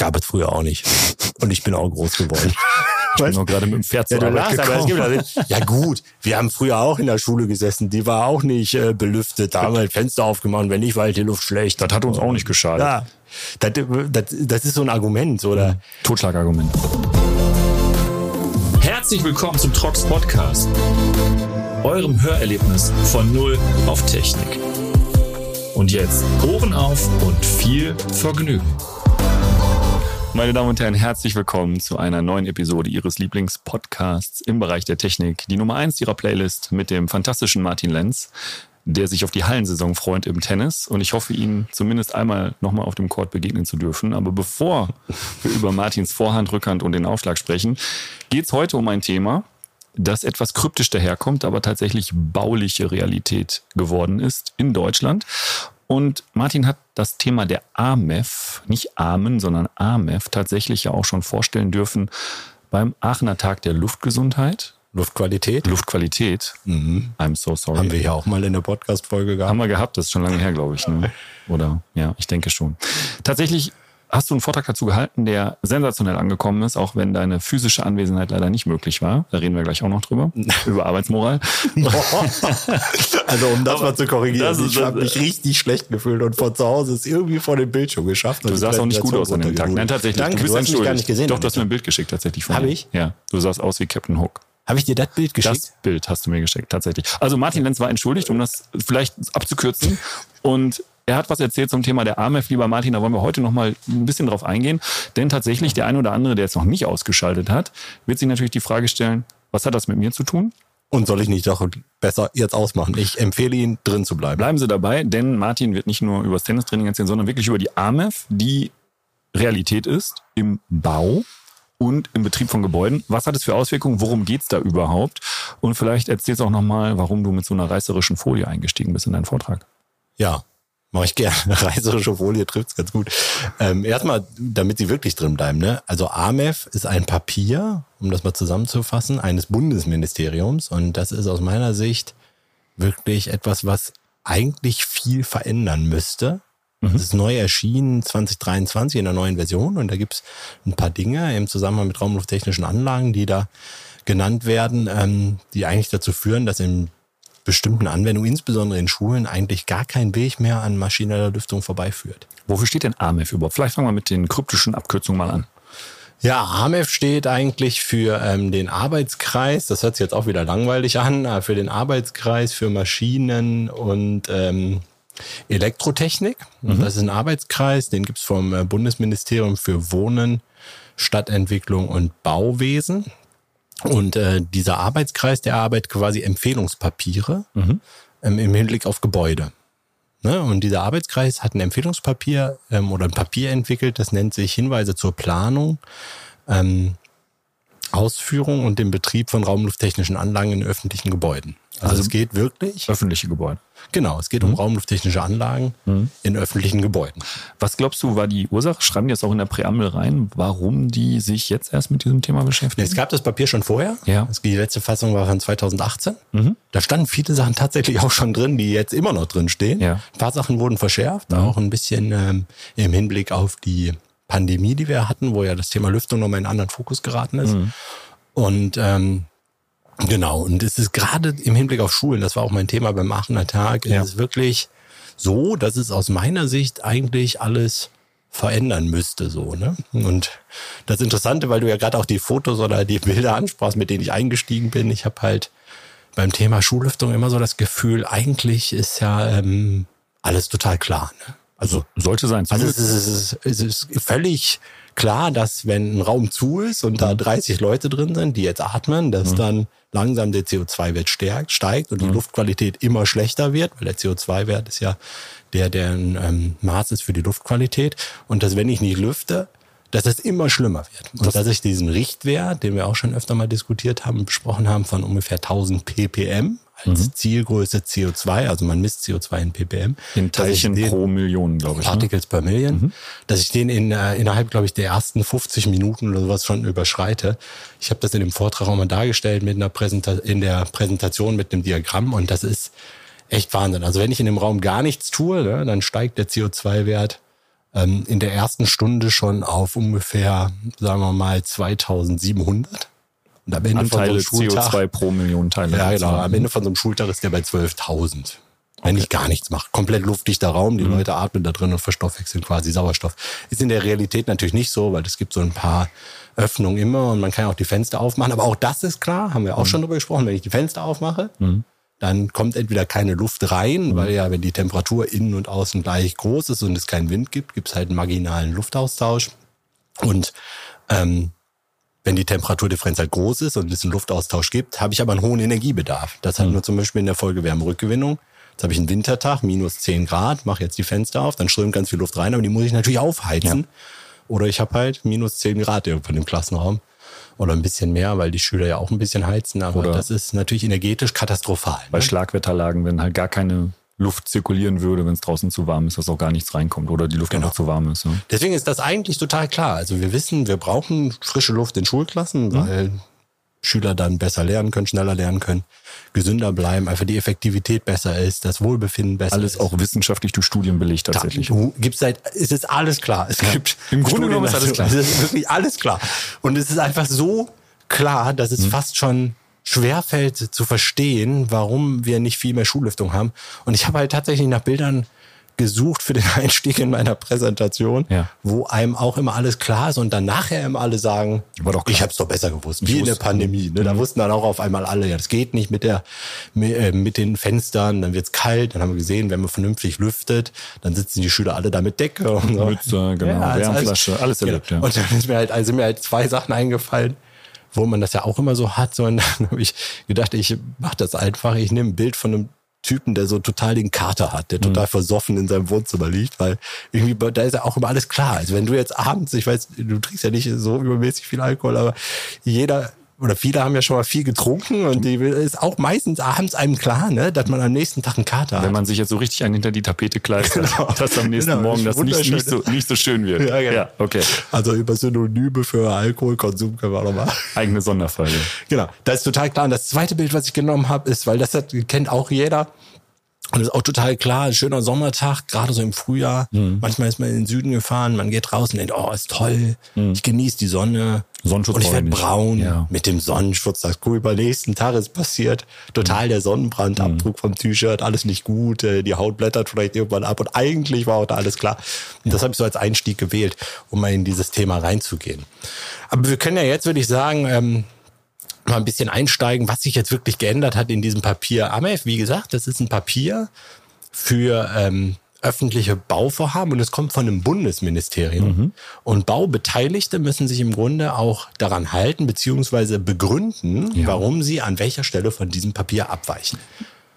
Gab es früher auch nicht. Und ich bin auch groß geworden. Ich bin auch gerade mit dem Pferd zur ja, Arbeit lachst, aber es gekommen. gibt, also, ja gut, wir haben früher auch in der Schule gesessen, die war auch nicht äh, belüftet. Da haben wir Fenster aufgemacht, wenn nicht, war halt die Luft schlecht. Das hat uns auch nicht geschadet. Ja, das, das, das ist so ein Argument, oder? Totschlagargument. Herzlich willkommen zum Trox Podcast, eurem Hörerlebnis von Null auf Technik. Und jetzt Ohren auf und viel Vergnügen. Meine Damen und Herren, herzlich willkommen zu einer neuen Episode Ihres Lieblingspodcasts im Bereich der Technik. Die Nummer eins Ihrer Playlist mit dem fantastischen Martin Lenz, der sich auf die Hallensaison freut im Tennis. Und ich hoffe, Ihnen zumindest einmal nochmal auf dem Court begegnen zu dürfen. Aber bevor wir über Martins Vorhand, Rückhand und den Aufschlag sprechen, geht es heute um ein Thema, das etwas kryptisch daherkommt, aber tatsächlich bauliche Realität geworden ist in Deutschland. Und Martin hat das Thema der AMEF, nicht Amen, sondern AMEF, tatsächlich ja auch schon vorstellen dürfen beim Aachener Tag der Luftgesundheit. Luftqualität. Luftqualität. Mhm. I'm so sorry. Haben wir ja auch mal in der Podcast-Folge gehabt. Haben wir gehabt, das ist schon lange her, glaube ich. Ne? Oder ja, ich denke schon. Tatsächlich hast du einen Vortrag dazu gehalten, der sensationell angekommen ist, auch wenn deine physische Anwesenheit leider nicht möglich war. Da reden wir gleich auch noch drüber. über Arbeitsmoral. also um das Aber mal zu korrigieren, ich habe mich richtig schlecht gefühlt und von zu Hause ist irgendwie vor dem Bildschirm geschafft. Du sahst auch nicht gut aus an dem Tag. Nein, tatsächlich. Danke, du bist du hast mich gar nicht gesehen. Doch, du hast mir ein Bild geschickt tatsächlich von Hab dir. ich? Ja, du sahst aus wie Captain Hook. Habe ich dir das Bild geschickt? Das Bild hast du mir geschickt, tatsächlich. Also Martin Lenz war entschuldigt, um das vielleicht abzukürzen. Und er hat was erzählt zum Thema der AMF, lieber Martin. Da wollen wir heute noch mal ein bisschen drauf eingehen. Denn tatsächlich, der eine oder andere, der jetzt noch nicht ausgeschaltet hat, wird sich natürlich die Frage stellen, was hat das mit mir zu tun? Und soll ich nicht doch besser jetzt ausmachen? Ich empfehle Ihnen, drin zu bleiben. Bleiben Sie dabei, denn Martin wird nicht nur über das Tennistraining erzählen, sondern wirklich über die AMF, die Realität ist im Bau und im Betrieb von Gebäuden. Was hat es für Auswirkungen? Worum geht's da überhaupt? Und vielleicht erzählst du auch nochmal, warum du mit so einer reißerischen Folie eingestiegen bist in deinen Vortrag. Ja, mache ich gerne. Reißerische Folie trifft's ganz gut. Ähm, erstmal, damit Sie wirklich drin bleiben. Ne? Also AMEF ist ein Papier, um das mal zusammenzufassen, eines Bundesministeriums. Und das ist aus meiner Sicht wirklich etwas, was eigentlich viel verändern müsste. Es ist neu erschienen 2023 in der neuen Version und da gibt's ein paar Dinge im Zusammenhang mit raumlufttechnischen Anlagen, die da genannt werden, ähm, die eigentlich dazu führen, dass in bestimmten Anwendungen, insbesondere in Schulen, eigentlich gar kein Weg mehr an maschineller Lüftung vorbeiführt. Wofür steht denn AMF überhaupt? Vielleicht fangen wir mit den kryptischen Abkürzungen mal an. Ja, AMEF steht eigentlich für ähm, den Arbeitskreis, das hört sich jetzt auch wieder langweilig an, aber für den Arbeitskreis für Maschinen und ähm, Elektrotechnik. Und Das ist ein Arbeitskreis, den gibt's vom äh, Bundesministerium für Wohnen, Stadtentwicklung und Bauwesen. Und äh, dieser Arbeitskreis, der arbeitet quasi Empfehlungspapiere ähm, im Hinblick auf Gebäude. Ne? Und dieser Arbeitskreis hat ein Empfehlungspapier ähm, oder ein Papier entwickelt, das nennt sich Hinweise zur Planung, ähm, Ausführung und dem Betrieb von raumlufttechnischen Anlagen in öffentlichen Gebäuden. Also, Also- es geht wirklich, Öffentliche Gebäude. genau, es geht um raummlufttechnische Anlagen in öffentlichen Gebäuden. Was glaubst du, war die Ursache? Schreiben die das auch in der Präambel rein, warum die sich jetzt erst mit diesem Thema beschäftigen? Es gab das Papier schon vorher. Ja. Die letzte Fassung war von 2018. Da standen viele Sachen tatsächlich auch schon drin, die jetzt immer noch drin stehen. Ja. Ein paar Sachen wurden verschärft, auch ein bisschen ähm, im Hinblick auf die Pandemie, die wir hatten, wo ja das Thema Lüftung nochmal in einen anderen Fokus geraten ist. Und ähm, genau, und es ist gerade im Hinblick auf Schulen, das war auch mein Thema beim Aachener Tag, Ja. ist es wirklich so, dass es aus meiner Sicht eigentlich alles verändern müsste, so, ne? Und das Interessante, weil du ja gerade auch die Fotos oder die Bilder ansprachst, mit denen ich eingestiegen bin, ich habe halt beim Thema Schullüftung immer so das Gefühl, eigentlich ist ja ähm, alles total klar. Ne? Also Sollte sein. also es ist, es, ist, völlig klar, dass wenn ein Raum zu ist und da 30 Leute drin sind, die jetzt atmen, dass dann langsam der CO2-Wert stärkt, steigt und die Luftqualität immer schlechter wird, weil der CO2-Wert ist ja der, der ein ähm, Maß ist für die Luftqualität. Und dass wenn ich nicht lüfte, dass es immer schlimmer wird. Und dass ich diesen Richtwert, den wir auch schon öfter mal diskutiert haben, besprochen haben, von ungefähr 1000 ppm als Zielgröße CO2, also man misst CO2 in ppm. in Teilchen den- pro Million, glaube ich. Ne? Particles per Million, dass ich den in, äh, innerhalb, glaube ich, der ersten 50 Minuten oder sowas schon überschreite. Ich habe das in dem Vortrag auch mal dargestellt mit einer Präsenta in der Präsentation mit einem Diagramm und das ist echt Wahnsinn. Also wenn ich in dem Raum gar nichts tue, ne, dann steigt der CO2-Wert ähm, in der ersten Stunde schon auf ungefähr, sagen wir mal, 2700. Und am Ende Anteile von so einem Schultag, CO2 pro Million Teile. Ja, genau. Am Ende von so einem Schultag ist der bei 12.000. Wenn okay. ich gar nichts mache. Komplett luftdichter Raum, die mhm. Leute atmen da drin und verstoffwechseln quasi Sauerstoff. Ist in der Realität natürlich nicht so, weil es gibt so ein paar Öffnungen immer und man kann auch die Fenster aufmachen. Aber auch das ist klar, haben wir auch mhm. schon drüber gesprochen. Wenn ich die Fenster aufmache, mhm. dann kommt entweder keine Luft rein, mhm. weil ja, wenn die Temperatur innen und außen gleich groß ist und es keinen Wind gibt, gibt es halt einen marginalen Luftaustausch. Und ähm, wenn die Temperaturdifferenz halt groß ist und es einen Luftaustausch gibt, habe ich aber einen hohen Energiebedarf. Das hat mhm. nur zum Beispiel in der Folge Wärmerückgewinnung. Jetzt habe ich einen Wintertag, minus 10 Grad, mache jetzt die Fenster auf, dann strömt ganz viel Luft rein, aber die muss ich natürlich aufheizen. Ja. Oder ich habe halt minus 10 Grad irgendwann im Klassenraum. Oder ein bisschen mehr, weil die Schüler ja auch ein bisschen heizen. Aber Oder das ist natürlich energetisch katastrophal. Bei ne? Schlagwetterlagen, wenn halt gar keine Luft zirkulieren würde, wenn es draußen zu warm ist, dass auch gar nichts reinkommt oder die Luft genau. einfach zu warm ist. Ja. Deswegen ist das eigentlich total klar. Also wir wissen, wir brauchen frische Luft in Schulklassen, mhm. weil Schüler dann besser lernen können, schneller lernen können, gesünder bleiben, einfach die Effektivität besser ist, das Wohlbefinden besser alles ist. Alles auch wissenschaftlich durch Studien belegt tatsächlich. Da, gibt's seit, es ist alles klar. Es ja. gibt im Grunde genommen ist alles klar. Es ist wirklich alles klar. Und es ist einfach so klar, dass es mhm. fast schon schwerfällt zu verstehen, warum wir nicht viel mehr Schullüftung haben. Und ich habe halt tatsächlich nach Bildern gesucht für den Einstieg in meiner Präsentation, ja. wo einem auch immer alles klar ist und dann nachher immer alle sagen, ich habe es doch besser gewusst, wie in der Pandemie. Ne? Da mhm. wussten dann auch auf einmal alle, ja, das geht nicht mit der äh, mit den Fenstern, dann wird's kalt, dann haben wir gesehen, wenn man vernünftig lüftet, dann sitzen die Schüler alle da mit Decke und so. Mütze, genau, ja, Wärmflasche, alles, alles genau. erlebt. Ja. Und dann ist mir halt, also sind mir halt zwei Sachen eingefallen wo man das ja auch immer so hat. So, und dann habe ich gedacht, ich mache das einfach. Ich nehme ein Bild von einem Typen, der so total den Kater hat, der mhm. total versoffen in seinem Wohnzimmer liegt, weil irgendwie, da ist ja auch immer alles klar. Also wenn du jetzt abends, ich weiß, du trinkst ja nicht so übermäßig viel Alkohol, aber jeder oder viele haben ja schon mal viel getrunken und die ist auch meistens abends einem klar, ne, dass man am nächsten Tag einen Kater hat. Wenn man sich jetzt so richtig einen hinter die Tapete kleistert, genau. dass am nächsten genau. Morgen das nicht, nicht, so, nicht so schön wird. Ja, genau. ja, okay. Also über Synonyme für Alkoholkonsum können wir auch nochmal. Eigene Sonderfolge. Genau, das ist total klar. Und das zweite Bild, was ich genommen habe, ist, weil das hat, kennt auch jeder, und das ist auch total klar, ein schöner Sommertag, gerade so im Frühjahr. Mhm. Manchmal ist man in den Süden gefahren, man geht raus und denkt, oh, ist toll, mhm. ich genieße die Sonne. Sonnenschutz und ich werde braun ja. mit dem Sonnenschutz. Das cool, beim nächsten Tag ist passiert. Total der Sonnenbrandabdruck mhm. vom T-Shirt, alles nicht gut, äh, die Haut blättert vielleicht irgendwann ab. Und eigentlich war auch da alles klar. Und ja. das habe ich so als Einstieg gewählt, um mal in dieses Thema reinzugehen. Aber wir können ja jetzt, würde ich sagen, ähm, mal ein bisschen einsteigen, was sich jetzt wirklich geändert hat in diesem Papier. AMEF, wie gesagt, das ist ein Papier für ähm, öffentliche Bauvorhaben und es kommt von einem Bundesministerium. Mhm. Und Baubeteiligte müssen sich im Grunde auch daran halten beziehungsweise begründen, ja. warum sie an welcher Stelle von diesem Papier abweichen.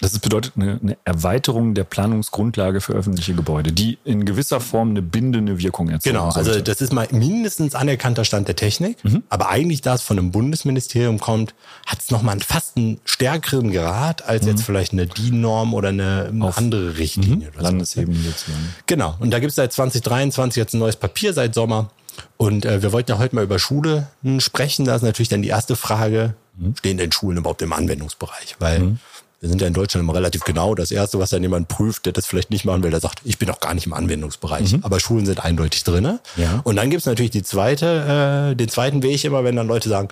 Das bedeutet eine, eine, Erweiterung der Planungsgrundlage für öffentliche Gebäude, die in gewisser Form eine bindende Wirkung erzeugt. Genau, also das ist mal mindestens anerkannter Stand der Technik, mhm. aber eigentlich, da es von einem Bundesministerium kommt, hat es nochmal fast einen stärkeren Grad als mhm. jetzt vielleicht eine DIN-Norm oder eine, eine andere Richtlinie. Mhm. Landesebene sozusagen. Genau, und da gibt es seit 2023 jetzt ein neues Papier seit Sommer. Und äh, wir wollten ja heute mal über Schule sprechen. Da ist natürlich dann die erste Frage, mhm. stehen denn Schulen überhaupt im Anwendungsbereich? Weil mhm wir sind ja in Deutschland immer relativ genau. Das Erste, was dann jemand prüft, der das vielleicht nicht machen will, der sagt, ich bin auch gar nicht im Anwendungsbereich. Mhm. Aber Schulen sind eindeutig drinne. Ja. Und dann gibt's natürlich die zweite, äh, den zweiten Weg immer, wenn dann Leute sagen,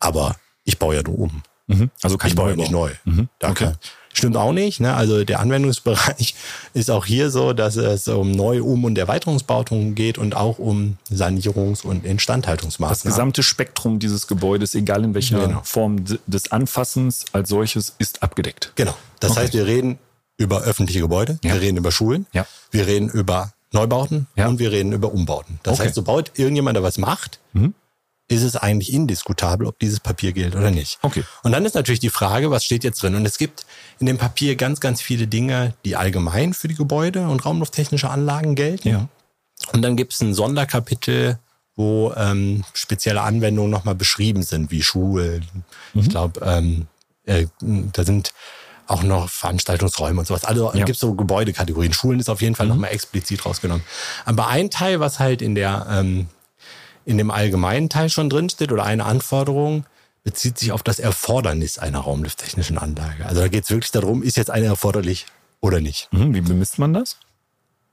aber ich baue ja nur um. Mhm. Also ich baue ja nicht neu. Mhm. Danke. Okay. Stimmt auch nicht. Ne? Also der Anwendungsbereich ist auch hier so, dass es um Neu-, Um- und Erweiterungsbauten geht und auch um Sanierungs- und Instandhaltungsmaßnahmen. Das gesamte Spektrum dieses Gebäudes, egal in welcher genau. Form des Anfassens als solches, ist abgedeckt. Genau. Das okay. heißt, wir reden über öffentliche Gebäude, ja. wir reden über Schulen, ja. wir reden über Neubauten ja. und wir reden über Umbauten. Das okay. heißt, sobald irgendjemand da was macht, mhm ist es eigentlich indiskutabel, ob dieses Papier gilt oder nicht. Okay. Und dann ist natürlich die Frage, was steht jetzt drin? Und es gibt in dem Papier ganz, ganz viele Dinge, die allgemein für die Gebäude und raumlufttechnische Anlagen gelten. Ja. Und dann gibt es ein Sonderkapitel, wo ähm, spezielle Anwendungen nochmal beschrieben sind, wie Schulen. Mhm. Ich glaube, ähm, äh, da sind auch noch Veranstaltungsräume und sowas. Also ja. gibt es so Gebäudekategorien. Schulen ist auf jeden Fall mhm. nochmal explizit rausgenommen. Aber ein Teil, was halt in der ähm, in dem allgemeinen Teil schon drinsteht oder eine Anforderung, bezieht sich auf das Erfordernis einer raumlufttechnischen Anlage. Also da geht es wirklich darum, ist jetzt eine erforderlich oder nicht. Mhm, wie bemisst man das?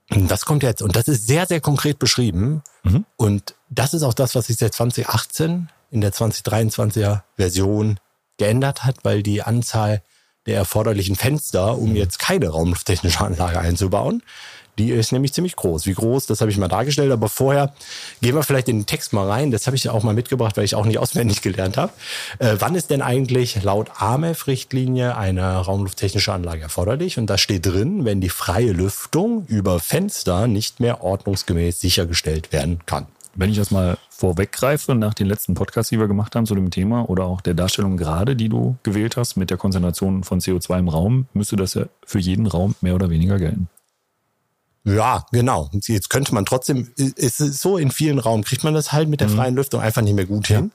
Das kommt jetzt und das ist sehr, sehr konkret beschrieben. Mhm. Und das ist auch das, was sich seit 2018 in der 2023er Version geändert hat, weil die Anzahl der erforderlichen Fenster, um jetzt keine raumlufttechnische Anlage einzubauen, die ist nämlich ziemlich groß. Wie groß, das habe ich mal dargestellt. Aber vorher gehen wir vielleicht in den Text mal rein. Das habe ich ja auch mal mitgebracht, weil ich auch nicht auswendig gelernt habe. Äh, wann ist denn eigentlich laut AMEF-Richtlinie eine raumlufttechnische Anlage erforderlich? Und da steht drin, wenn die freie Lüftung über Fenster nicht mehr ordnungsgemäß sichergestellt werden kann. Wenn ich das mal vorweggreife nach den letzten Podcasts, die wir gemacht haben zu dem Thema oder auch der Darstellung gerade, die du gewählt hast mit der Konzentration von CO2 im Raum, müsste das ja für jeden Raum mehr oder weniger gelten. Ja, genau. Jetzt könnte man trotzdem, ist es so, in vielen Raum kriegt man das halt mit der mhm. freien Lüftung einfach nicht mehr gut ja. hin.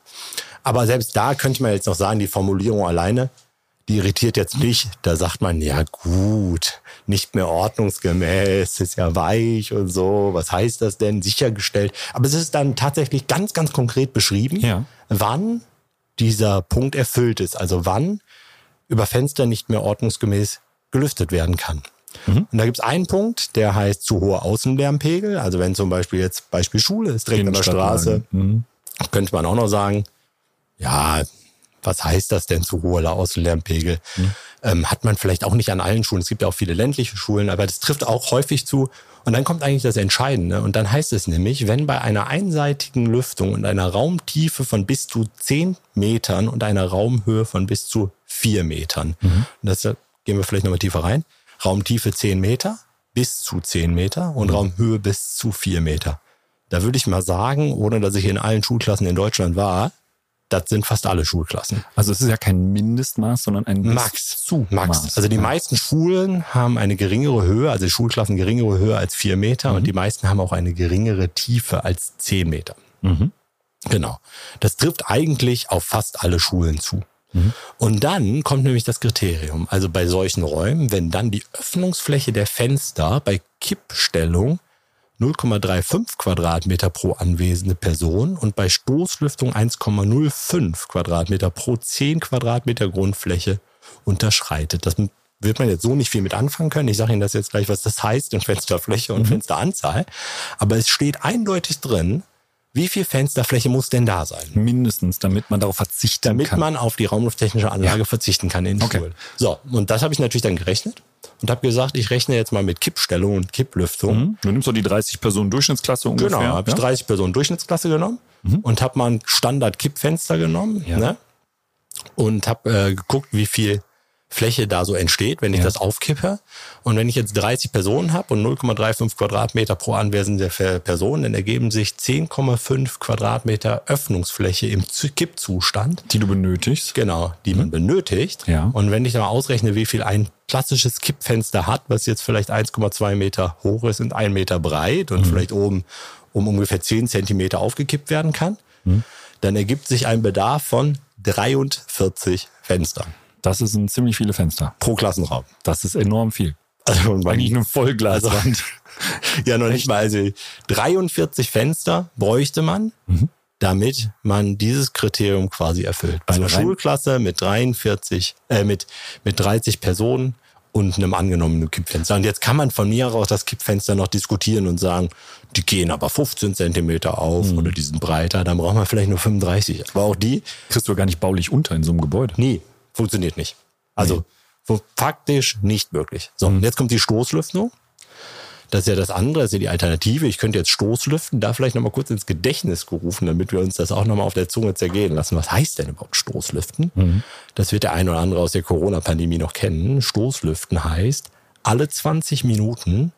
Aber selbst da könnte man jetzt noch sagen, die Formulierung alleine, die irritiert jetzt nicht. Da sagt man, ja gut, nicht mehr ordnungsgemäß, ist ja weich und so. Was heißt das denn? Sichergestellt. Aber es ist dann tatsächlich ganz, ganz konkret beschrieben, ja. wann dieser Punkt erfüllt ist. Also wann über Fenster nicht mehr ordnungsgemäß gelüftet werden kann. Mhm. Und da gibt es einen Punkt, der heißt zu hoher Außenlärmpegel. Also wenn zum Beispiel jetzt Beispiel Schule ist direkt an der Straße, mhm. könnte man auch noch sagen, ja, was heißt das denn zu hoher Außenlärmpegel? Mhm. Ähm, hat man vielleicht auch nicht an allen Schulen. Es gibt ja auch viele ländliche Schulen, aber das trifft auch häufig zu. Und dann kommt eigentlich das Entscheidende. Und dann heißt es nämlich, wenn bei einer einseitigen Lüftung und einer Raumtiefe von bis zu zehn Metern und einer Raumhöhe von bis zu vier Metern, mhm. das gehen wir vielleicht nochmal tiefer rein, Raumtiefe 10 Meter bis zu 10 Meter und mhm. Raumhöhe bis zu 4 Meter. Da würde ich mal sagen, ohne dass ich in allen Schulklassen in Deutschland war, das sind fast alle Schulklassen. Also es ist ja kein Mindestmaß, sondern ein Max. Zu Max. Also die meisten Schulen haben eine geringere Höhe, also die Schulklassen geringere Höhe als 4 Meter mhm. und die meisten haben auch eine geringere Tiefe als 10 Meter. Mhm. Genau. Das trifft eigentlich auf fast alle Schulen zu. Mhm. Und dann kommt nämlich das Kriterium. Also bei solchen Räumen, wenn dann die Öffnungsfläche der Fenster bei Kippstellung 0,35 Quadratmeter pro anwesende Person und bei Stoßlüftung 1,05 Quadratmeter pro 10 Quadratmeter Grundfläche unterschreitet. Das wird man jetzt so nicht viel mit anfangen können. Ich sage Ihnen das jetzt gleich, was das heißt in Fensterfläche und mhm. Fensteranzahl. Aber es steht eindeutig drin, wie viel Fensterfläche muss denn da sein? Mindestens, damit man darauf verzichten damit kann. Damit man auf die raumlufttechnische Anlage ja. verzichten kann in okay. Schulen. So, und das habe ich natürlich dann gerechnet und habe gesagt, ich rechne jetzt mal mit Kippstellung und Kipplüftung. Mhm. Du nimmst doch die 30 Personen Durchschnittsklasse ungefähr. Genau, habe ja? ich 30 Personen Durchschnittsklasse genommen mhm. und habe mal ein Standard-Kippfenster genommen ja. ne? und habe äh, geguckt, wie viel Fläche da so entsteht, wenn ich ja. das aufkippe. Und wenn ich jetzt 30 Personen habe und 0,35 Quadratmeter pro anwesende Person, dann ergeben sich 10,5 Quadratmeter Öffnungsfläche im Kippzustand. Die du benötigst. Genau, die mhm. man benötigt. Ja. Und wenn ich dann mal ausrechne, wie viel ein klassisches Kippfenster hat, was jetzt vielleicht 1,2 Meter hoch ist und 1 Meter breit und mhm. vielleicht oben um ungefähr 10 Zentimeter aufgekippt werden kann, mhm. dann ergibt sich ein Bedarf von 43 Fenstern. Das sind ziemlich viele Fenster. Pro Klassenraum. Das ist enorm viel. Also eigentlich eine Vollglaswand. Also, ja, noch nicht mal. Also 43 Fenster bräuchte man, mhm. damit man dieses Kriterium quasi erfüllt. Bei also einer Schulklasse mit 43, äh, mit, mit 30 Personen und einem angenommenen Kippfenster. Und jetzt kann man von mir aus das Kippfenster noch diskutieren und sagen, die gehen aber 15 Zentimeter auf mhm. oder die sind breiter, dann braucht man vielleicht nur 35. Aber auch die kriegst du gar nicht baulich unter in so einem Gebäude. Nie funktioniert nicht. Also nee. faktisch nicht möglich. So, mhm. jetzt kommt die Stoßlüftung. Das ist ja das andere, das ist ja die Alternative. Ich könnte jetzt Stoßlüften, da vielleicht nochmal kurz ins Gedächtnis gerufen, damit wir uns das auch nochmal auf der Zunge zergehen lassen. Was heißt denn überhaupt Stoßlüften? Mhm. Das wird der ein oder andere aus der Corona-Pandemie noch kennen. Stoßlüften heißt, alle 20 Minuten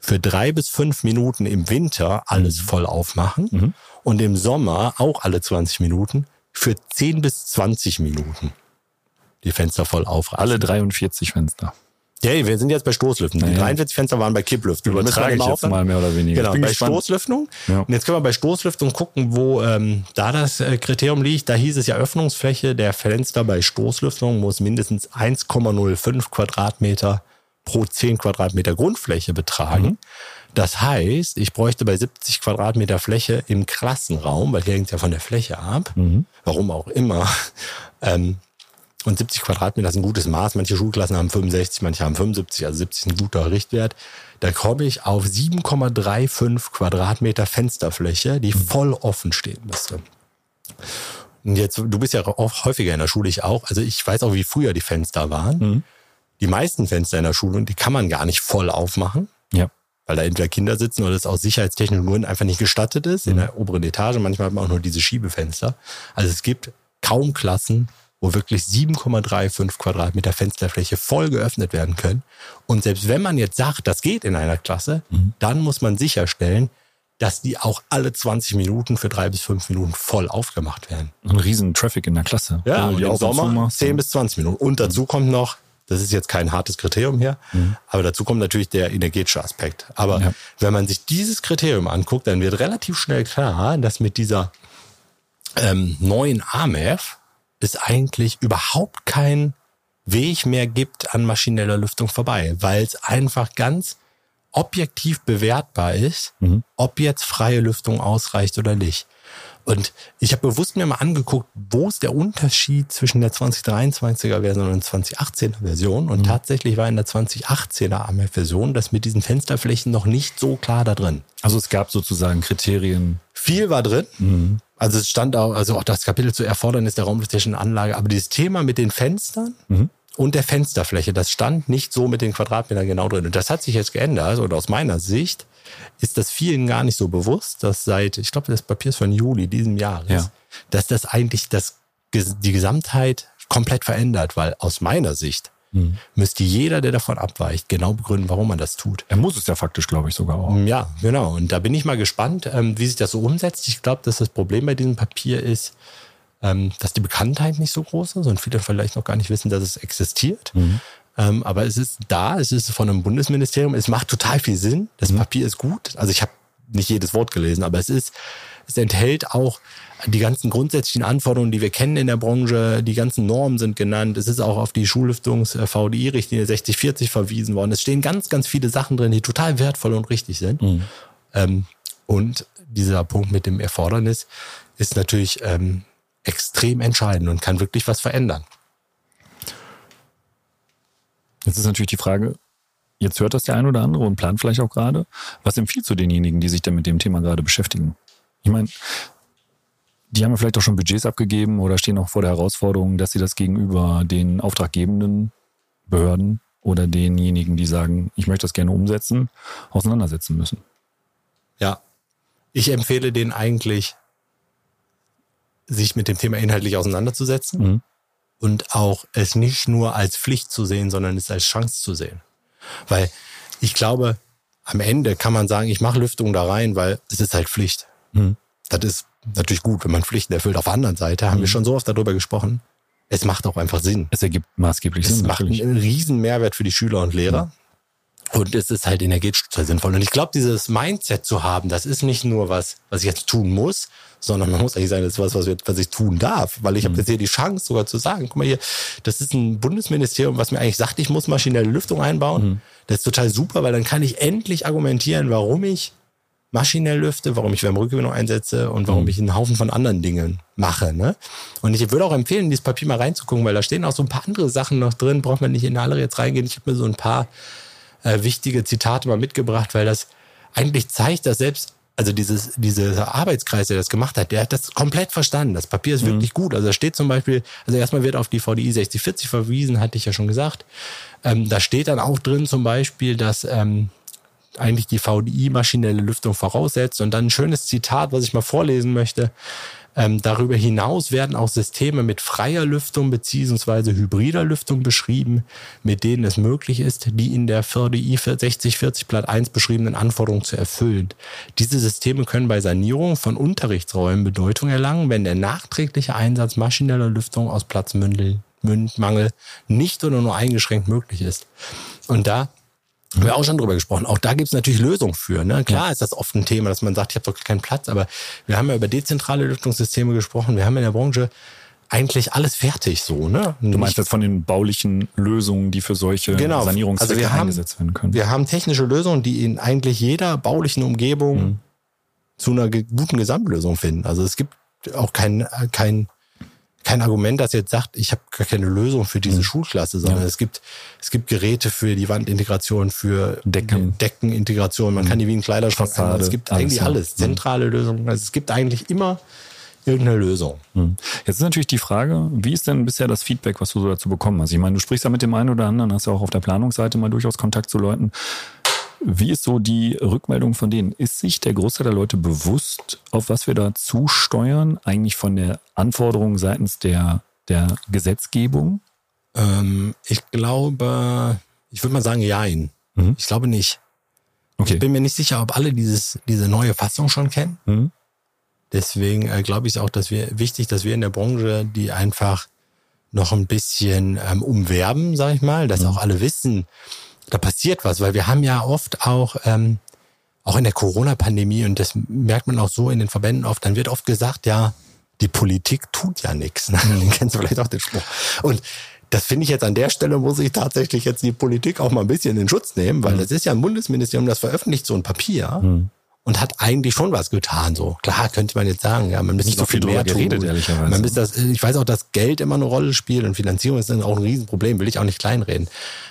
für drei bis fünf Minuten im Winter alles mhm. voll aufmachen mhm. und im Sommer auch alle 20 Minuten für 10 bis 20 Minuten die Fenster voll aufreißen. Alle 43 Fenster. Ja, wir sind jetzt bei Stoßlüften. Die 43 Fenster waren bei Kipplüften. Übertrage ich jetzt mal mehr oder weniger. Genau, bei gespannt. Stoßlüftung. Ja. Und jetzt können wir bei Stoßlüftung gucken, wo ähm, da das äh, Kriterium liegt. Da hieß es ja, Öffnungsfläche der Fenster bei Stoßlüftung muss mindestens 1,05 Quadratmeter pro 10 Quadratmeter Grundfläche betragen. Mhm. Das heißt, ich bräuchte bei 70 Quadratmeter Fläche im Klassenraum, weil hier hängt ja von der Fläche ab, mhm. warum auch immer, ähm, Und 70 Quadratmeter ist ein gutes Maß. Manche Schulklassen haben 65, manche haben 75, also 70 ist ein guter Richtwert. Da komme ich auf 7,35 Quadratmeter Fensterfläche, die voll offen stehen müsste. Und jetzt, du bist ja auch häufiger in der Schule, ich auch. Also ich weiß auch, wie früher die Fenster waren. Mhm. Die meisten Fenster in der Schule, die kann man gar nicht voll aufmachen. Ja. Weil da entweder Kinder sitzen oder es aus Sicherheitstechnologien einfach nicht gestattet ist. Mhm. In der oberen Etage. Manchmal hat man auch nur diese Schiebefenster. Also es gibt kaum Klassen, wo wirklich 7,35 Quadratmeter Fensterfläche voll geöffnet werden können. Und selbst wenn man jetzt sagt, das geht in einer Klasse, mhm. dann muss man sicherstellen, dass die auch alle 20 Minuten für drei bis fünf Minuten voll aufgemacht werden. Ein riesen Traffic in der Klasse. Ja, und im Sommer 10 bis 20 Minuten. Und dazu mhm. kommt noch, das ist jetzt kein hartes Kriterium hier, mhm. aber dazu kommt natürlich der energetische Aspekt. Aber ja. wenn man sich dieses Kriterium anguckt, dann wird relativ schnell klar, dass mit dieser ähm, neuen AMEF es eigentlich überhaupt kein Weg mehr gibt an maschineller Lüftung vorbei, weil es einfach ganz objektiv bewertbar ist, mhm. ob jetzt freie Lüftung ausreicht oder nicht. Und ich habe bewusst mir mal angeguckt, wo ist der Unterschied zwischen der 2023er Version und der 2018er Version. Und mhm. tatsächlich war in der 2018er Version das mit diesen Fensterflächen noch nicht so klar da drin. Also es gab sozusagen Kriterien. Viel war drin. Mhm. Also es stand auch, also auch das Kapitel zu Erfordernis der raumtechnischen Anlage, aber dieses Thema mit den Fenstern mhm. und der Fensterfläche, das stand nicht so mit den Quadratmetern genau drin. Und das hat sich jetzt geändert und aus meiner Sicht ist das vielen gar nicht so bewusst, dass seit, ich glaube, das Papier ist von Juli diesem Jahres, ja. dass das eigentlich das, die Gesamtheit komplett verändert, weil aus meiner Sicht mhm. müsste jeder, der davon abweicht, genau begründen, warum man das tut. Er muss es ja faktisch, glaube ich, sogar auch. Ja, genau. Und da bin ich mal gespannt, ähm, wie sich das so umsetzt. Ich glaube, dass das Problem bei diesem Papier ist, ähm, dass die Bekanntheit nicht so groß ist und viele vielleicht noch gar nicht wissen, dass es existiert. Mhm. Ähm, aber es ist da, es ist von einem Bundesministerium, es macht total viel Sinn. Das mhm. Papier ist gut. Also ich habe nicht jedes Wort gelesen, aber es ist, es enthält auch die ganzen grundsätzlichen Anforderungen, die wir kennen in der Branche, die ganzen Normen sind genannt. Es ist auch auf die Schullüftungs-VDI-Richtlinie 6040 verwiesen worden. Es stehen ganz, ganz viele Sachen drin, die total wertvoll und richtig sind. Mhm. Ähm, und dieser Punkt mit dem Erfordernis ist natürlich ähm, extrem entscheidend und kann wirklich was verändern. Jetzt ist natürlich die Frage, jetzt hört das der ein oder andere und plant vielleicht auch gerade. Was empfiehlt zu denjenigen, die sich dann mit dem Thema gerade beschäftigen? Ich meine, die haben ja vielleicht auch schon Budgets abgegeben oder stehen auch vor der Herausforderung, dass sie das gegenüber den auftraggebenden Behörden oder denjenigen, die sagen, ich möchte das gerne umsetzen, auseinandersetzen müssen. Ja, ich empfehle denen eigentlich, sich mit dem Thema inhaltlich auseinanderzusetzen mhm. und auch es nicht nur als Pflicht zu sehen, sondern es als Chance zu sehen. Weil ich glaube, am Ende kann man sagen, ich mache Lüftung da rein, weil es ist halt Pflicht. Mhm. Das ist natürlich gut, wenn man Pflichten erfüllt. Auf der anderen Seite haben mhm. wir schon so oft darüber gesprochen. Es macht auch einfach Sinn. Es ergibt maßgeblich Sinn. Es macht natürlich. einen riesen Mehrwert für die Schüler und Lehrer. Mhm. Und es ist halt energetisch total sinnvoll. Und ich glaube, dieses Mindset zu haben, das ist nicht nur was, was ich jetzt tun muss, sondern man muss eigentlich sagen, das ist was, was, wir, was ich tun darf. Weil ich mhm. habe jetzt hier die Chance sogar zu sagen, guck mal hier, das ist ein Bundesministerium, was mir eigentlich sagt, ich muss maschinelle Lüftung einbauen. Mhm. Das ist total super, weil dann kann ich endlich argumentieren, warum ich maschinell lüfte, warum ich Wärmerückgewinnung einsetze und warum mhm. ich einen Haufen von anderen Dingen mache. Ne? Und ich würde auch empfehlen, in dieses Papier mal reinzugucken, weil da stehen auch so ein paar andere Sachen noch drin. Braucht man nicht in alle jetzt reingehen. Ich habe mir so ein paar äh, wichtige Zitate mal mitgebracht, weil das eigentlich zeigt, dass selbst also dieses, dieser Arbeitskreis, der das gemacht hat, der hat das komplett verstanden. Das Papier ist mhm. wirklich gut. Also da steht zum Beispiel, also erstmal wird auf die VDI 6040 verwiesen, hatte ich ja schon gesagt. Ähm, da steht dann auch drin zum Beispiel, dass ähm, eigentlich die VDI maschinelle Lüftung voraussetzt. Und dann ein schönes Zitat, was ich mal vorlesen möchte. Ähm, darüber hinaus werden auch Systeme mit freier Lüftung beziehungsweise hybrider Lüftung beschrieben, mit denen es möglich ist, die in der VDI 6040 Blatt 1 beschriebenen Anforderungen zu erfüllen. Diese Systeme können bei Sanierung von Unterrichtsräumen Bedeutung erlangen, wenn der nachträgliche Einsatz maschineller Lüftung aus Platzmangel nicht oder nur eingeschränkt möglich ist. Und da haben wir auch schon drüber gesprochen. Auch da gibt's natürlich Lösungen für. Ne? Klar ist das oft ein Thema, dass man sagt, ich habe doch keinen Platz, aber wir haben ja über dezentrale Lüftungssysteme gesprochen. Wir haben in der Branche eigentlich alles fertig so. Ne? Du meinst jetzt von den baulichen Lösungen, die für solche genau. Sanierungszwecke also eingesetzt werden können? Wir haben technische Lösungen, die in eigentlich jeder baulichen Umgebung mhm. zu einer guten Gesamtlösung finden. Also es gibt auch kein, kein kein Argument, das jetzt sagt, ich habe gar keine Lösung für diese mhm. Schulklasse, sondern ja. es gibt es gibt Geräte für die Wandintegration, für Decken. Deckenintegration. Man mhm. kann die wie ein Kleiderschrank Fassade, Es gibt eigentlich alles, alles. Mhm. zentrale Lösungen. Also es gibt eigentlich immer irgendeine Lösung. Mhm. Jetzt ist natürlich die Frage, wie ist denn bisher das Feedback, was du so dazu bekommen hast? Ich meine, du sprichst ja mit dem einen oder anderen, hast ja auch auf der Planungsseite mal durchaus Kontakt zu Leuten. Wie ist so die Rückmeldung von denen? Ist sich der Großteil der Leute bewusst, auf was wir da zusteuern, eigentlich von der Anforderung seitens der, der Gesetzgebung? Ähm, ich glaube, ich würde mal sagen, jein. Mhm. Ich glaube nicht. Okay. Ich bin mir nicht sicher, ob alle dieses, diese neue Fassung schon kennen. Mhm. Deswegen äh, glaube ich auch, dass wir wichtig, dass wir in der Branche die einfach noch ein bisschen ähm, umwerben, sag ich mal, dass mhm. auch alle wissen, da passiert was, weil wir haben ja oft auch, ähm, auch in der Corona-Pandemie, und das merkt man auch so in den Verbänden oft, dann wird oft gesagt, ja, die Politik tut ja nichts. Ne? Den kennst du vielleicht auch den Spruch. Und das finde ich jetzt an der Stelle, muss ich tatsächlich jetzt die Politik auch mal ein bisschen in Schutz nehmen, weil mhm. das ist ja ein Bundesministerium, das veröffentlicht so ein Papier. Mhm und hat eigentlich schon was getan. So klar könnte man jetzt sagen, ja, man müsste nicht so viel mehr geredet, tun. ehrlicherweise. Man müsste das, ich weiß auch, dass Geld immer eine Rolle spielt und Finanzierung ist dann auch ein Riesenproblem, will ich auch nicht kleinreden.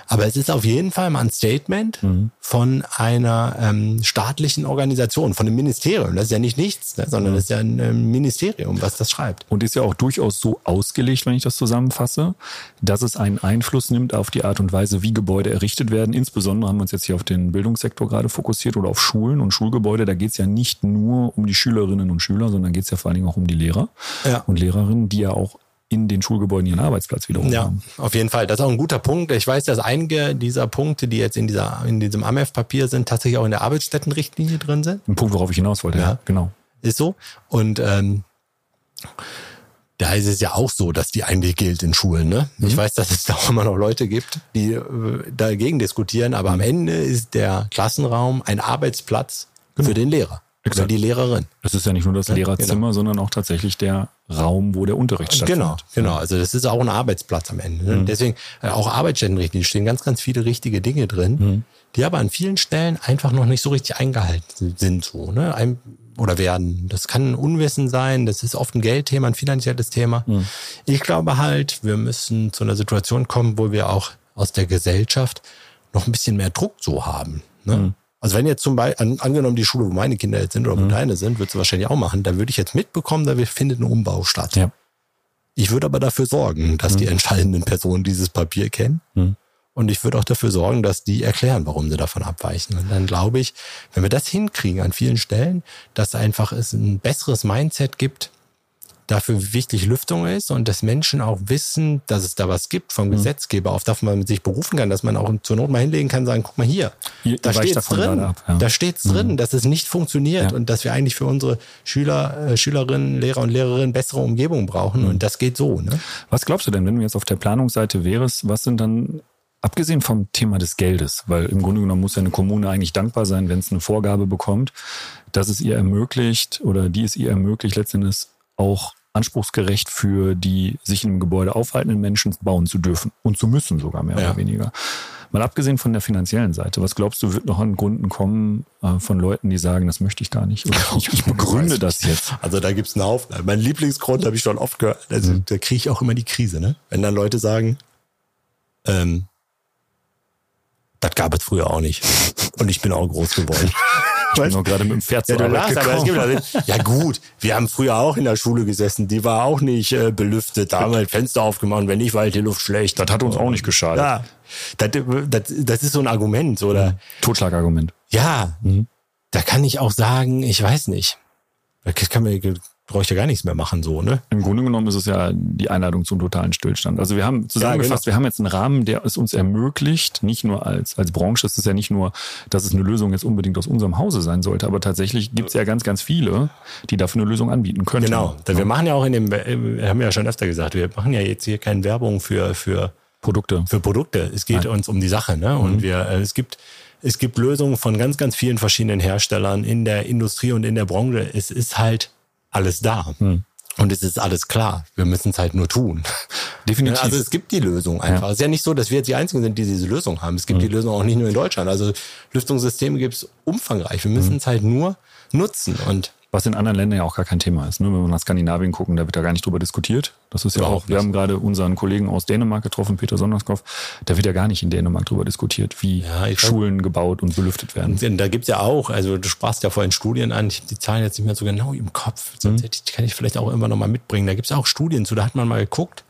Aber es ist auf jeden Fall mal ein Statement mhm. von einer ähm, staatlichen Organisation, von einem Ministerium. Das ist ja nicht nichts, ne, sondern mhm. das ist ja ein ähm, Ministerium, was das schreibt. Und ist ja auch durchaus so ausgelegt, wenn ich das zusammenfasse, dass es einen Einfluss nimmt auf die Art und Weise, wie Gebäude errichtet werden. Insbesondere haben wir uns jetzt hier auf den Bildungssektor gerade fokussiert oder auf Schulen und Schulgebäude. Da geht es ja nicht nur um die Schülerinnen und Schüler, sondern geht es ja vor allen Dingen auch um die Lehrer ja. und Lehrerinnen, die ja auch in den Schulgebäuden ihren Arbeitsplatz wiederum ja, haben. auf jeden Fall. Das ist auch ein guter Punkt. Ich weiß, dass einige dieser Punkte, die jetzt in dieser in diesem AMEF-Papier sind, tatsächlich auch in der Arbeitsstättenrichtlinie drin sind. Ein Punkt, worauf ich hinaus wollte. Ja, ja genau. Ist so. Und ähm, da ist es ja auch so, dass die eigentlich gilt in Schulen. Ne? Mhm. Ich weiß, dass es da auch immer noch Leute gibt, die äh, dagegen diskutieren, aber am Ende ist der Klassenraum ein Arbeitsplatz genau. für den Lehrer. Exakt. Oder die Lehrerin. Es ist ja nicht nur das Lehrerzimmer, genau. sondern auch tatsächlich der Raum, wo der Unterricht stattfindet. Genau, genau. Also das ist auch ein Arbeitsplatz am Ende. Ne? Mhm. Deswegen äh, auch Arbeitsstättenrichtlinien stehen ganz, ganz viele richtige Dinge drin, mhm. die aber an vielen Stellen einfach noch nicht so richtig eingehalten sind, so ne, Ein, oder werden. Das kann ein Unwissen sein. Das ist oft ein Geldthema, ein finanzielles Thema. Mhm. Ich glaube halt, wir müssen zu einer Situation kommen, wo wir auch aus der Gesellschaft noch ein bisschen mehr Druck so haben. Ne? Also wenn jetzt zum Beispiel, an, angenommen die Schule, wo meine Kinder jetzt sind oder wo mhm. deine sind, würdest du wahrscheinlich auch machen, da würde ich jetzt mitbekommen, da findet ein Umbau statt. Ja. Ich würde aber dafür sorgen, dass mhm. die entscheidenden Personen dieses Papier kennen. Mhm. Und ich würde auch dafür sorgen, dass die erklären, warum sie davon abweichen. Und dann glaube ich, wenn wir das hinkriegen an vielen Stellen, dass einfach es ein besseres Mindset gibt, dafür wichtig Lüftung ist und dass Menschen auch wissen, dass es da was gibt vom mhm. Gesetzgeber, auf das man sich berufen kann, dass man auch zur Not mal hinlegen kann, sagen, guck mal hier, hier da steht es drin, ab, ja. da steht's mhm. drin, dass es nicht funktioniert ja. und dass wir eigentlich für unsere Schüler, äh, Schülerinnen, Lehrer und Lehrerinnen bessere Umgebung brauchen mhm. und das geht so. Ne? Was glaubst du denn, wenn du jetzt auf der Planungsseite wärst, was sind dann Abgesehen vom Thema des Geldes, weil im Grunde genommen muss ja eine Kommune eigentlich dankbar sein, wenn es eine Vorgabe bekommt, dass es ihr ermöglicht oder die es ihr ermöglicht, letztendlich auch anspruchsgerecht für die sich im Gebäude aufhaltenden Menschen bauen zu dürfen und zu müssen sogar mehr ja. oder weniger. Mal abgesehen von der finanziellen Seite, was glaubst du, wird noch an Gründen kommen äh, von Leuten, die sagen, das möchte ich gar nicht? Oder ich, ich begründe das jetzt. Also da gibt's einen Haufen. Mein Lieblingsgrund habe ich schon oft gehört. Also mhm. da kriege ich auch immer die Krise, ne? Wenn dann Leute sagen, ähm, das gab es früher auch nicht. Und ich bin auch groß geworden. Ich bin noch gerade mit dem Pferd ja, Arbeit lachst, aber es gibt, Ja gut, wir haben früher auch in der Schule gesessen, die war auch nicht äh, belüftet, da haben wir ein Fenster aufgemacht, wenn nicht, war halt die Luft schlecht. Das hat uns auch nicht geschadet. Ja, das, das, das ist so ein Argument, oder? Mhm. Totschlagargument. Ja, mhm. da kann ich auch sagen, ich weiß nicht. Das kann mir brauche ich ja gar nichts mehr machen, so, ne? Im Grunde genommen ist es ja die Einladung zum totalen Stillstand. Also wir haben zusammengefasst, ja, genau. wir haben jetzt einen Rahmen, der es uns ermöglicht, nicht nur als, als Branche, es ist ja nicht nur, dass es eine Lösung jetzt unbedingt aus unserem Hause sein sollte, aber tatsächlich gibt es ja ganz, ganz viele, die dafür eine Lösung anbieten können. Genau. Ja. Wir machen ja auch in dem, wir haben ja schon öfter gesagt, wir machen ja jetzt hier keine Werbung für, für Produkte. Für Produkte. Es geht Nein. uns um die Sache, ne? Und mhm. wir, äh, es gibt, es gibt Lösungen von ganz, ganz vielen verschiedenen Herstellern in der Industrie und in der Branche. Es ist halt alles da. Hm. Und es ist alles klar. Wir müssen es halt nur tun. Definitiv. Also es gibt die Lösung einfach. Ja. Es ist ja nicht so, dass wir jetzt die Einzigen sind, die diese Lösung haben. Es gibt mhm. die Lösung auch nicht nur in Deutschland. Also Lüftungssysteme gibt es umfangreich. Wir müssen mhm. es halt nur nutzen. Und Was in anderen Ländern ja auch gar kein Thema ist. Ne? Wenn wir nach Skandinavien gucken, da wird da gar nicht drüber diskutiert. Das ist ja Überhaupt auch, wir nicht. haben gerade unseren Kollegen aus Dänemark getroffen, Peter Sonderskopf, da wird ja gar nicht in Dänemark drüber diskutiert, wie Ja, Schulen gebaut und belüftet werden. Und da gibt's ja auch, also du sprachst ja vorhin Studien an, ich habe die Zahlen jetzt nicht mehr so genau im Kopf, sonst ich, kann ich vielleicht auch immer noch mal mitbringen. Da gibt's auch Studien zu, da hat man mal geguckt,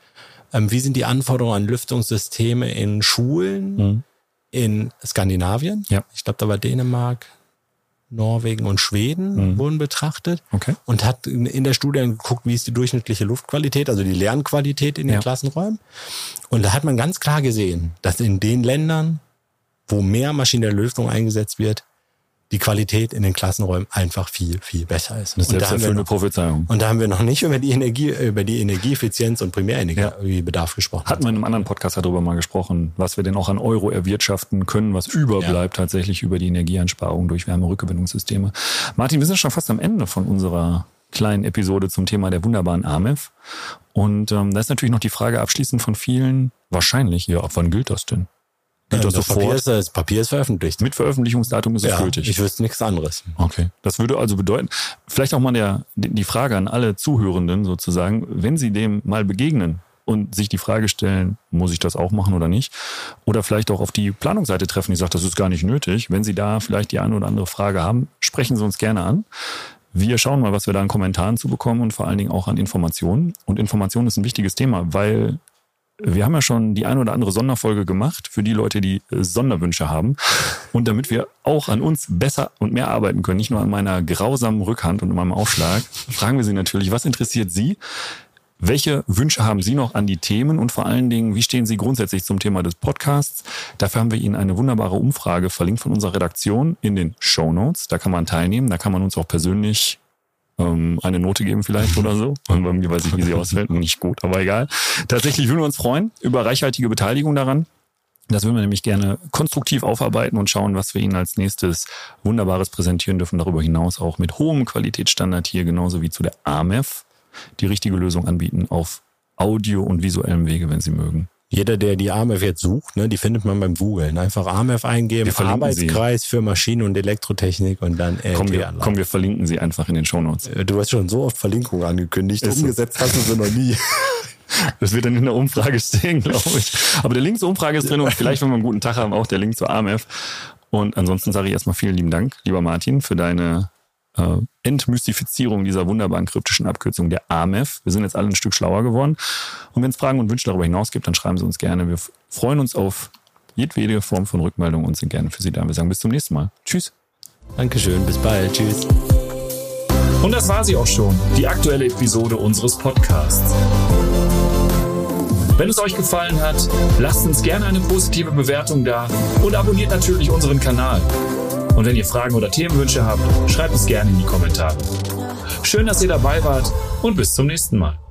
ähm, wie sind die Anforderungen an Lüftungssysteme in Schulen in Skandinavien. Ja. Ich glaube, da war Dänemark, Norwegen und Schweden wurden betrachtet. Okay. Und hat in in der Studie geguckt, wie ist die durchschnittliche Luftqualität, also die Lernqualität in den Ja. Klassenräumen. Und da hat man ganz klar gesehen, dass in den Ländern, wo mehr maschinelle Lüftung eingesetzt wird, die Qualität in den Klassenräumen einfach viel, viel besser ist. Das ist und, da haben wir selbsterfüllende noch, Prophezeiung. und da haben wir noch nicht über die Energie, über die Energieeffizienz und Primärenergiebedarf gesprochen. Hatten wir in einem anderen Podcast darüber mal gesprochen, was wir denn auch an Euro erwirtschaften können, was überbleibt tatsächlich über die Energieeinsparung durch Wärmerückgewinnungssysteme. Martin, wir sind schon fast am Ende von unserer kleinen Episode zum Thema der wunderbaren AMEF. Und ähm, da ist natürlich noch die Frage abschließend von vielen, wahrscheinlich, ja, ab wann gilt das denn? Gilt das, das, Papier ist, das Papier ist veröffentlicht. Mit Veröffentlichungsdatum ist es ja, gültig. ich wüsste nichts anderes. Okay. Das würde also bedeuten, vielleicht auch mal der, die Frage an alle Zuhörenden sozusagen, wenn Sie dem mal begegnen und sich die Frage stellen, muss ich das auch machen oder nicht? Oder vielleicht auch auf die Planungsseite treffen, die sagt, das ist gar nicht nötig. Wenn Sie da vielleicht die eine oder andere Frage haben, sprechen Sie uns gerne an. Wir schauen mal, was wir da an Kommentaren zu bekommen und vor allen Dingen auch an Informationen. Und Information ist ein wichtiges Thema, weil wir haben ja schon die eine oder andere Sonderfolge gemacht für die Leute, die äh, Sonderwünsche haben. Und damit wir auch an uns besser und mehr arbeiten können, nicht nur an meiner grausamen Rückhand und meinem Aufschlag, fragen wir Sie natürlich, was interessiert Sie? Welche Wünsche haben Sie noch an die Themen und vor allen Dingen, wie stehen Sie grundsätzlich zum Thema des Podcasts? Dafür haben wir Ihnen eine wunderbare Umfrage verlinkt von unserer Redaktion in den Show Notes. Da kann man teilnehmen, da kann man uns auch persönlich ähm, eine Note geben vielleicht oder so. Und bei mir weiß ich, wie sie ausfällt. Nicht gut, aber egal. Tatsächlich würden wir uns freuen über reichhaltige Beteiligung daran. Das würden wir nämlich gerne konstruktiv aufarbeiten und schauen, was wir Ihnen als nächstes Wunderbares präsentieren dürfen. Darüber hinaus auch mit hohem Qualitätsstandard hier, genauso wie zu der AMEF, die richtige Lösung anbieten auf Audio- und visuellem Wege, wenn Sie mögen. Jeder, der die AMEF jetzt sucht, ne, die findet man beim Googlen. Einfach AMEF eingeben, Arbeitskreis für Maschinen- und Elektrotechnik und dann Kommen wir, LT kommen wir verlinken Sie einfach in den Shownotes. Du hast schon so oft Verlinkungen angekündigt. Ist so. Umgesetzt hast du sie noch nie. Das wird dann in der Umfrage stehen, glaube ich. Aber der Link zur Umfrage ist drin und vielleicht, wenn wir einen guten Tag haben, auch der Link zur AMF. Und ansonsten sage ich erstmal vielen lieben Dank, lieber Martin, für deine äh, Entmystifizierung dieser wunderbaren kryptischen Abkürzung der AMF. Wir sind jetzt alle ein Stück schlauer geworden. Und wenn es Fragen und Wünsche darüber hinaus gibt, dann schreiben Sie uns gerne. Wir freuen uns auf jedwede Form von Rückmeldung und sind gerne für Sie da. Wir sagen bis zum nächsten Mal. Tschüss. Dankeschön, bis bald. Tschüss. Und das war sie auch schon, die aktuelle Episode unseres Podcasts. Wenn es euch gefallen hat, lasst uns gerne eine positive Bewertung da und abonniert natürlich unseren Kanal. Und wenn ihr Fragen oder Themenwünsche habt, schreibt es gerne in die Kommentare. Schön, dass ihr dabei wart und bis zum nächsten Mal.